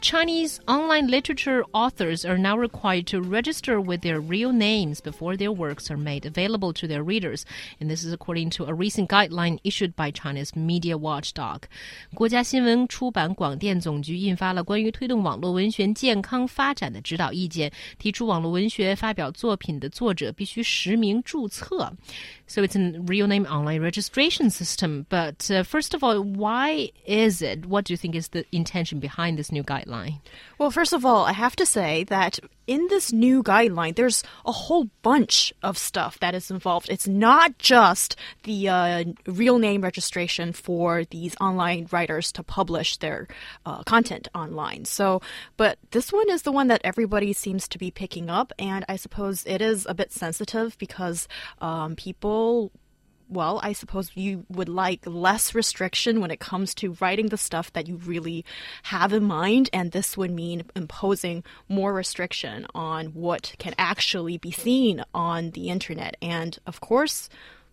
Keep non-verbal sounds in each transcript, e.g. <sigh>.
Chinese online literature authors are now required to register with their real names before their works are made available to their readers. And this is according to a recent guideline issued by China's media watchdog. 国家新闻出版广电总局印发了关于推动网络文学健康发展的指导意见，提出网络文学发表作品的作者必须实名注册。So it's a real name online registration system. But uh, first of all, why is it? What do you think is the intention behind this new guideline? Well, first of all, I have to say that in this new guideline, there's a whole bunch of stuff that is involved. It's not just the uh, real name registration for these online writers to publish their uh, content online. So, but this one is the one that everybody seems to be picking up, and I suppose it is a bit sensitive because um, people well, I suppose you would like less restriction when it comes to writing the stuff that you really have in mind, and this would mean imposing more restriction on what can actually be seen on the internet. And of course,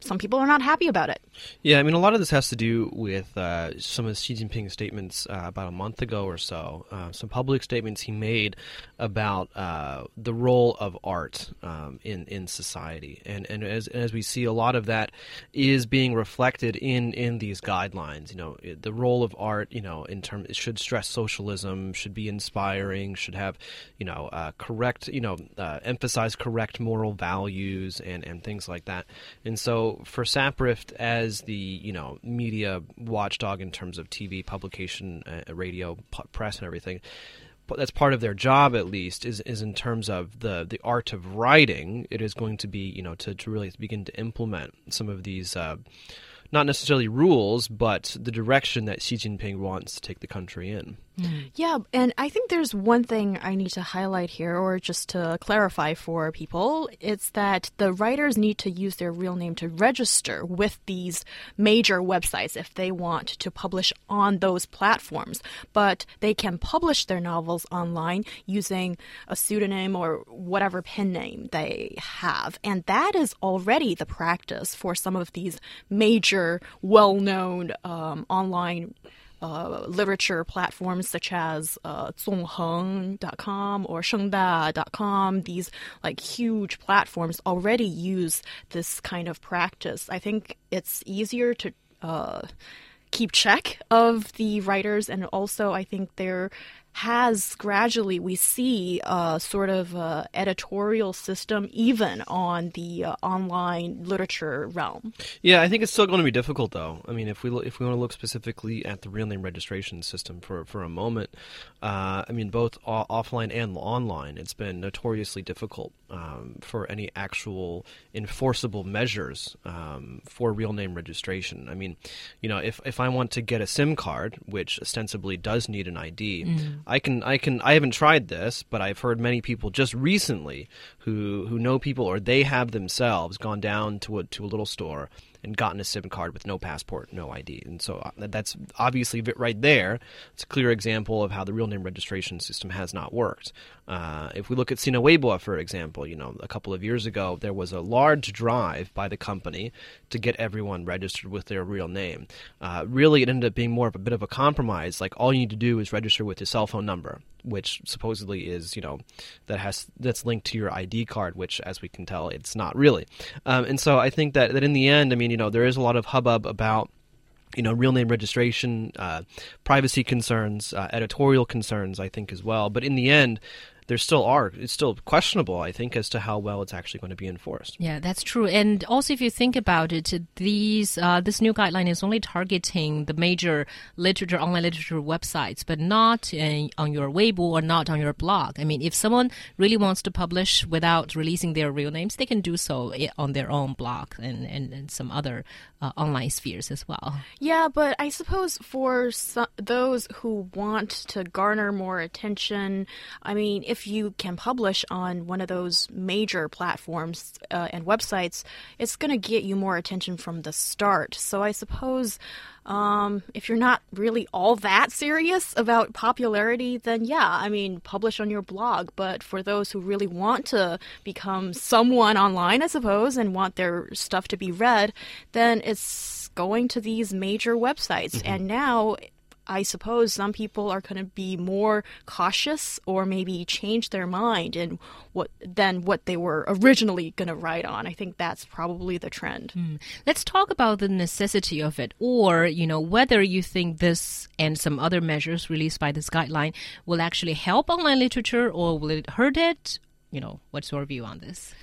some people are not happy about it. Yeah, I mean, a lot of this has to do with uh, some of Xi Jinping's statements uh, about a month ago or so. Uh, some public statements he made about uh, the role of art um, in in society, and and as as we see, a lot of that is being reflected in in these guidelines. You know, the role of art. You know, in terms, it should stress socialism, should be inspiring, should have, you know, uh, correct. You know, uh, emphasize correct moral values and and things like that. And so for SAPPRFT as the you know media watchdog in terms of TV publication, uh, radio, press, and everything. But that's part of their job, at least, is, is in terms of the, the art of writing. It is going to be, you know, to, to really begin to implement some of these uh, not necessarily rules, but the direction that Xi Jinping wants to take the country in. Mm. Yeah, and I think there's one thing I need to highlight here, or just to clarify for people. It's that the writers need to use their real name to register with these major websites if they want to publish on those platforms. But they can publish their novels online using a pseudonym or whatever pen name they have. And that is already the practice for some of these major, well known um, online uh, literature platforms such as uh, Zongheng.com or Shengda.com, these like huge platforms already use this kind of practice. I think it's easier to uh, keep check of the writers, and also I think they're has gradually we see a sort of uh, editorial system even on the uh, online literature realm. Yeah, I think it's still going to be difficult though. I mean, if we if we want to look specifically at the real name registration system for for a moment, uh, I mean both offline and online, it's been notoriously difficult um, for any actual enforceable measures um, for real name registration. I mean, you know, if if I want to get a SIM card, which ostensibly does need an ID. Mm I can I can I haven't tried this, but I've heard many people just recently who who know people or they have themselves gone down to a to a little store and gotten a SIM card with no passport, no ID. And so uh, that's obviously right there. It's a clear example of how the real name registration system has not worked. Uh, if we look at Sina Weibo, for example, you know, a couple of years ago, there was a large drive by the company to get everyone registered with their real name. Uh, really, it ended up being more of a bit of a compromise. Like all you need to do is register with your cell phone number, which supposedly is, you know, that has that's linked to your ID card, which, as we can tell, it's not really. Um, and so I think that that in the end, I mean, you know, there is a lot of hubbub about you know, real name registration, uh, privacy concerns, uh, editorial concerns, I think as well. But in the end, there still are it's still questionable i think as to how well it's actually going to be enforced. Yeah that's true. And also if you think about it these uh, this new guideline is only targeting the major literature online literature websites but not uh, on your weibo or not on your blog. I mean if someone really wants to publish without releasing their real names they can do so eh, on their own blog and, and, and some other uh, online spheres as well. Yeah but i suppose for those who want to garner more attention i mean if if you can publish on one of those major platforms uh, and websites, it's going to get you more attention from the start. So I suppose um, if you're not really all that serious about popularity, then yeah, I mean, publish on your blog. But for those who really want to become someone online, I suppose, and want their stuff to be read, then it's going to these major websites. Mm -hmm. And now I suppose some people are going to be more cautious or maybe change their mind and what than what they were originally going to write on. I think that's probably the trend. Mm. Let's talk about the necessity of it, or you know whether you think this and some other measures released by this guideline will actually help online literature or will it hurt it? You know, what's your view on this?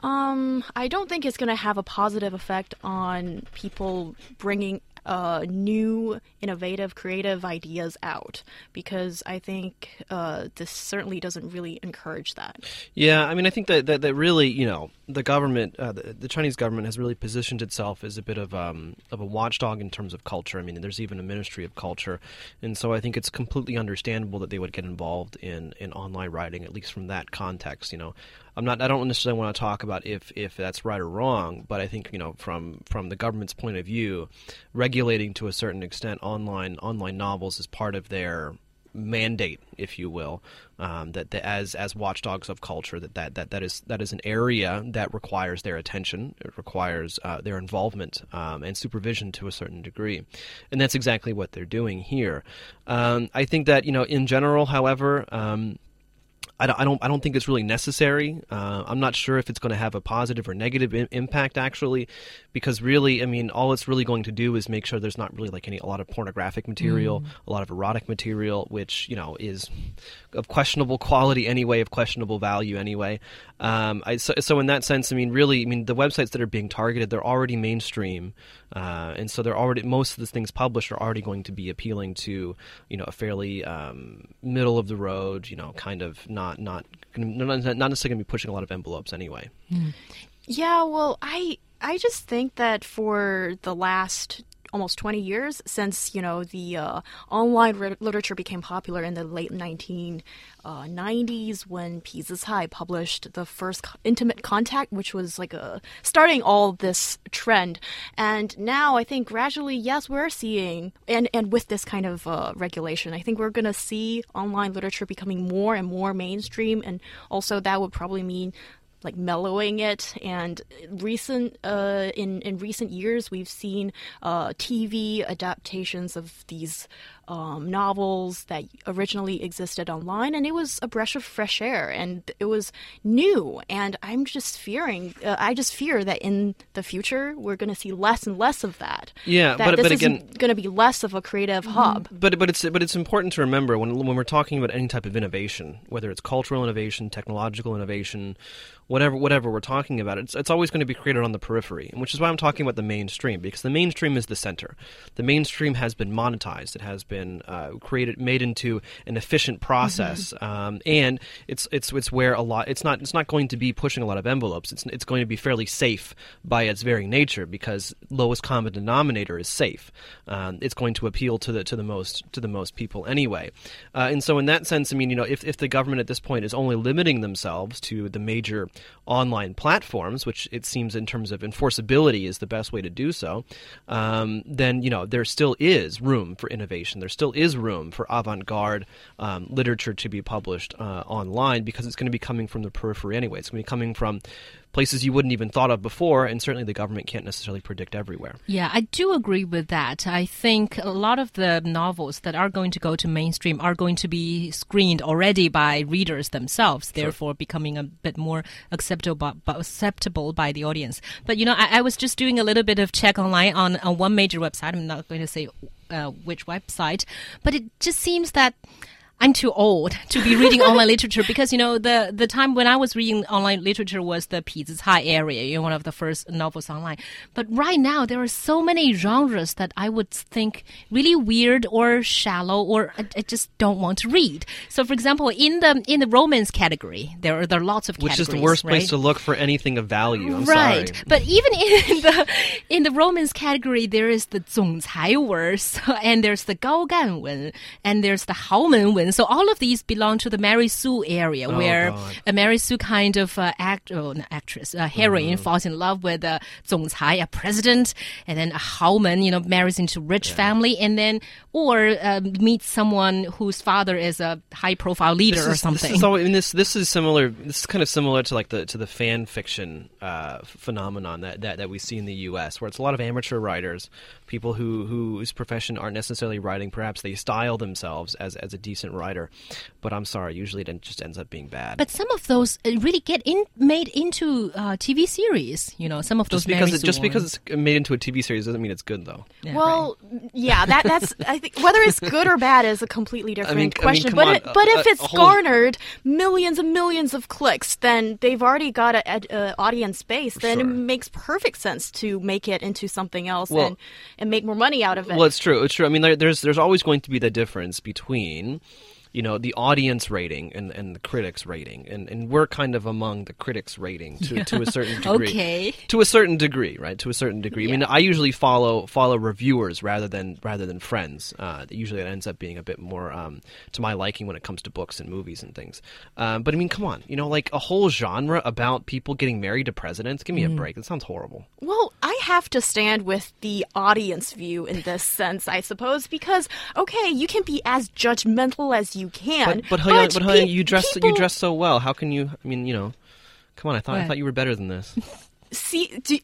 Um, I don't think it's going to have a positive effect on people bringing uh, new, innovative, creative ideas out because I think uh, this certainly doesn't really encourage that. Yeah, I mean, I think that, that, that really, you know, the government, uh, the, the, Chinese government has really positioned itself as a bit of um, of a watchdog in terms of culture. I mean, there's even a Ministry of Culture, and so I think it's completely understandable that they would get involved in in online writing, at least from that context. You know, I'm not. I don't necessarily want to talk about if if that's right or wrong, but I think you know from from the government's point of view, regulating to a certain extent online online novels is part of their mandate, if you will, um, that, that, as as watchdogs of culture, that, that that that is that is an area that requires their attention, it requires uh, their involvement um, and supervision to a certain degree, and that's exactly what they're doing here. Um, I think that you know, in general, however. I don't, I don't, I don't think it's really necessary. Uh, I'm not sure if it's going to have a positive or negative I- impact actually, because really, I mean, all it's really going to do is make sure there's not really like any a lot of pornographic material, mm. a lot of erotic material, which you know is of questionable quality anyway, of questionable value anyway. Um, I, so, so in that sense, I mean, really, I mean, the websites that are being targeted, they're already mainstream, uh, and so they're already most of the things published are already going to be appealing to you know a fairly um, middle of the road, you know, kind of not not not necessarily going to be pushing a lot of envelopes anyway. Mm. Yeah, well, I I just think that for the last almost 20 years since you know the uh, online literature became popular in the late 1990s uh, when Pi Zicai published the first intimate contact which was like a starting all this trend. And now i think gradually yes we're seeing and and with this kind of uh, regulation i think we're going to see online literature becoming more and more mainstream. And also that would probably mean like mellowing it. And recent uh, in in recent years, we've seen uh, TV adaptations of these um, novels that originally existed online, and it was a breath of fresh air, and it was new. And I'm just fearing, uh, I just fear that in the future we're going to see less and less of that. Yeah, that but this but again, going to be less of a creative mm-hmm. hub. But but it's but it's important to remember when when we're talking about any type of innovation, whether it's cultural innovation, technological innovation, whatever whatever we're talking about, it's it's always going to be created on the periphery, which is why I'm talking about the mainstream because the mainstream is the center. The mainstream has been monetized. It has been uh, created, made into an efficient process, mm-hmm. um, and it's it's it's where a lot. It's not it's not going to be pushing a lot of envelopes. It's it's going to be fairly safe by its very nature because lowest common denominator is safe. Um, it's going to appeal to the to the most to the most people anyway, uh, and so in that sense, I mean, you know, if if the government at this point is only limiting themselves to the major online platforms, which it seems in terms of enforceability is the best way to do so, um, then you know there still is room for innovation. There still is room for avant-garde um, literature to be published uh, online because it's going to be coming from the periphery anyway. It's going to be coming from places you wouldn't even thought of before, and certainly the government can't necessarily predict everywhere. Yeah, I do agree with that. I think a lot of the novels that are going to go to mainstream are going to be screened already by readers themselves, sure. therefore becoming a bit more acceptable, acceptable by the audience. But you know, I, I was just doing a little bit of check online on, on one major website. I'm not going to say uh, which website, but it just seems that I'm too old to be reading online literature because you know the the time when I was reading online literature was the Pi Zicai area, you know, one of the first novels online. But right now there are so many genres that I would think really weird or shallow or I, I just don't want to read. So for example, in the in the romance category, there are there are lots of Which is the worst right? place to look for anything of value. I'm right. Sorry. But even <laughs> in the in the romance category there is the 总裁文 <laughs> and there's the Gao Wen and there's the Hao Wen Haomen. So all of these belong to the Mary Sue area, where Oh, God. a Mary Sue kind of uh, act, oh, actress, uh, heroine Mm-hmm. falls in love with a 总裁, a president, and then a Howman, you know, marries into rich family, and then or uh, meets someone whose father is a high-profile leader This or something. This is, always, I mean, this this is similar. This is kind of similar to like the to the fan fiction uh, phenomenon that, that that we see in the U.S., where it's a lot of amateur writers, people who whose profession aren't necessarily writing. Perhaps they style themselves as as a decent writer, but I'm sorry, usually it just ends up being bad. But some of those uh, really get in made into uh, TV series. You know, some of those just because it, just because it's made into a TV series doesn't mean it's good, though. Yeah, well, yeah, that that's I think whether it's good or bad is a completely different I mean, question. come but on, it, but a- if it's whole- garnered millions and millions of clicks, then they've already got an a, a audience base. Then it makes perfect sense to make it into something else Well- and and make more money out of it. Well, it's true. It's true. I mean, there, there's there's always going to be the difference between, you know, the audience rating and, and the critics rating, and and we're kind of among the critics rating to, to a certain <laughs> degree. Okay. To a certain degree, right? To a certain degree. I mean, I usually follow follow reviewers rather than rather than friends. Uh, usually, it ends up being a bit more um, to my liking when it comes to books and movies and things. Um, but I mean, come on, you know, like a whole genre about people getting married to presidents. Give me a break. That sounds horrible. Well, I have to stand with the audience view in this sense, I suppose, because okay, you can be as judgmental as you can, But but, Hyun, but Hyun, pe- you dress people- you dress so well. How can you? I mean, you know, come on. I thought I thought you were better than this. <laughs> see. Do,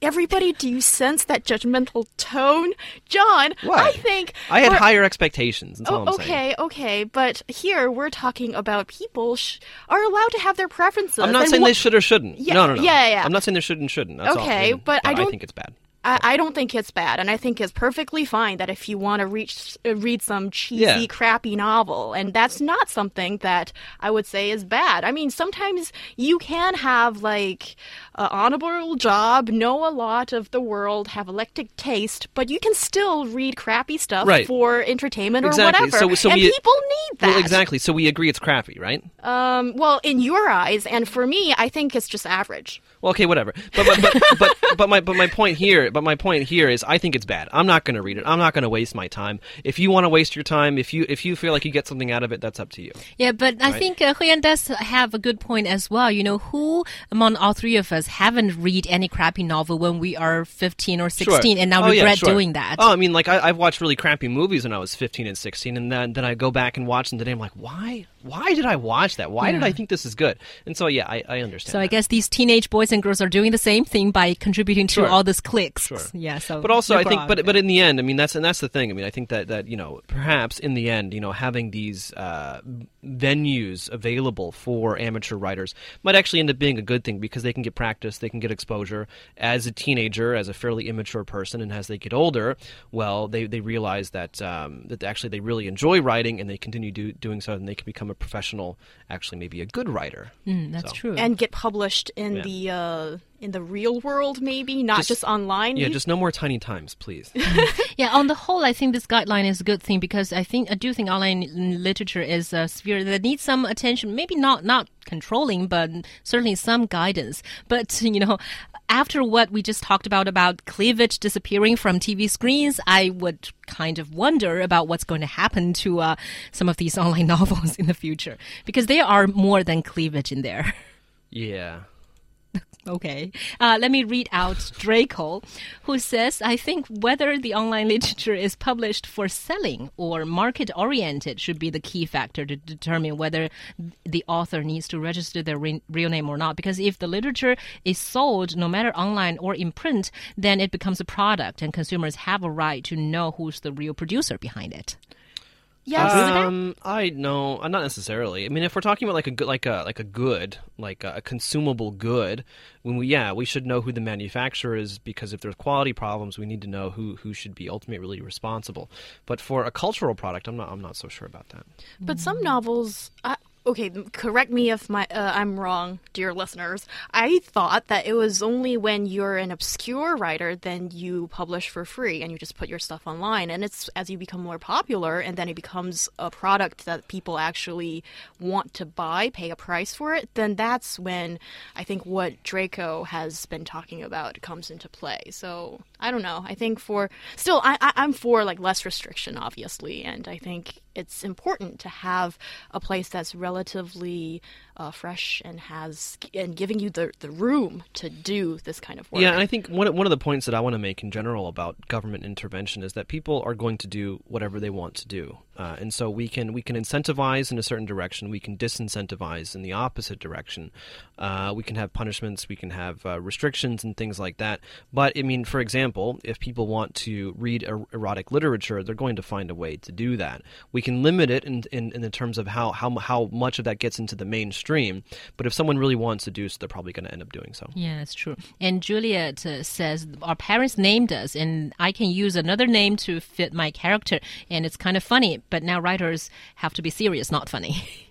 everybody, do you sense that judgmental tone, John? What? I think I had we're- higher expectations. That's all Oh, I'm saying. okay, okay, but here we're talking about people sh- are allowed to have their preferences. I'm not saying wha- they should or shouldn't. Yeah, no, no, no. yeah, yeah, yeah. I'm not saying they should and shouldn't. That's all. Okay, And- but I I don't- think it's bad. I, I don't think it's bad, and I think it's perfectly fine that if you want to reach uh, read some cheesy, Yeah. crappy novel, and that's not something that I would say is bad. I mean, sometimes you can have like an honorable job, know a lot of the world, have eclectic taste, but you can still read crappy stuff Right. for entertainment or Exactly. whatever. So- so and we- people need that. Well, exactly. So we agree it's crappy, right? Um, well, in your eyes, and for me, I think it's just average. Well, okay, whatever. But but but but, <laughs> but my but my point here, but my point here is, I think it's bad. I'm not going to read it. I'm not going to waste my time. If you want to waste your time, if you if you feel like you get something out of it, that's up to you. Yeah, but I think uh, Huyan does have a good point as well. You know, who among all three of us haven't read any crappy novel when we are 15 or 16 Sure. and now Oh, yeah, regret sure. doing that? Oh, I mean, like I, I've watched really crappy movies when I was 15 and 16, and then then I go back and watch them today. I'm like, why? Why did I watch that? Why did I think this is good? And so yeah, I, I understand. So I guess these teenage boys and girls are doing the same thing by contributing to Sure. all these clicks. Sure. Yeah. So, But also, I think, but but in the end, I mean, that's and that's the thing. I mean, I think that that you know, perhaps in the end, you know, having these uh, venues available for amateur writers might actually end up being a good thing because they can get practice, they can get exposure as a teenager, as a fairly immature person, and as they get older, well, they they realize that um, that actually they really enjoy writing and they continue do, doing so, and they can become a professional, actually maybe a good writer. Mm, that's So- true. and get published in Yeah. the uh, in the real world, maybe not Just- just, online. Yeah, You- just no more tiny times, please. <laughs> <laughs> Yeah, on the whole, I think this guideline is a good thing because I think I do think online literature is a sphere that needs some attention. Maybe not not controlling, but certainly some guidance. But <laughs> you know, after what we just talked about about cleavage disappearing from TV screens, I would kind of wonder about what's going to happen to uh, some of these <laughs> online novels in the future because there are more than cleavage in there. yeah. <laughs> Okay. Uh, let me read out Draco, who says, I think whether the online literature is published for selling or market oriented should be the key factor to determine whether the author needs to register their re- real name or not. Because if the literature is sold, no matter online or in print, then it becomes a product and consumers have a right to know who's the real producer behind it. Yes. Um, I no, uh, not necessarily. I mean, if we're talking about like a good, like a like a good, like a, consumable good, when we yeah, we should know who the manufacturer is because if there's quality problems, we need to know who who should be ultimately responsible. But for a cultural product, I'm not I'm not so sure about that. But some novels, I, okay, correct me if my uh, I'm wrong, dear listeners. I thought that it was only when you're an obscure writer then you publish for free and you just put your stuff online. And it's as you become more popular and then it becomes a product that people actually want to buy, pay a price for it. Then that's when I think what Draco has been talking about comes into play. So I don't know. I think for still, I, I I'm for like less restriction, obviously, and I think it's important to have a place that's relatively uh, fresh and has and giving you the the room to do this kind of work. Yeah, and I think one one of the points that I want to make in general about government intervention is that people are going to do whatever they want to do, uh, and so we can we can incentivize in a certain direction, we can disincentivize in the opposite direction. Uh, we can have punishments, we can have uh, restrictions and things like that. But I mean, for example, if people want to read er- erotic literature, they're going to find a way to do that. We can limit it in in, in the terms of how how how much of that gets into the mainstream. But if someone really wants to do so, they're probably going to end up doing so. Yeah, that's true. And Juliet uh, says our parents named us, and I can use another name to fit my character, and it's kind of funny. But now writers have to be serious, not funny. <laughs>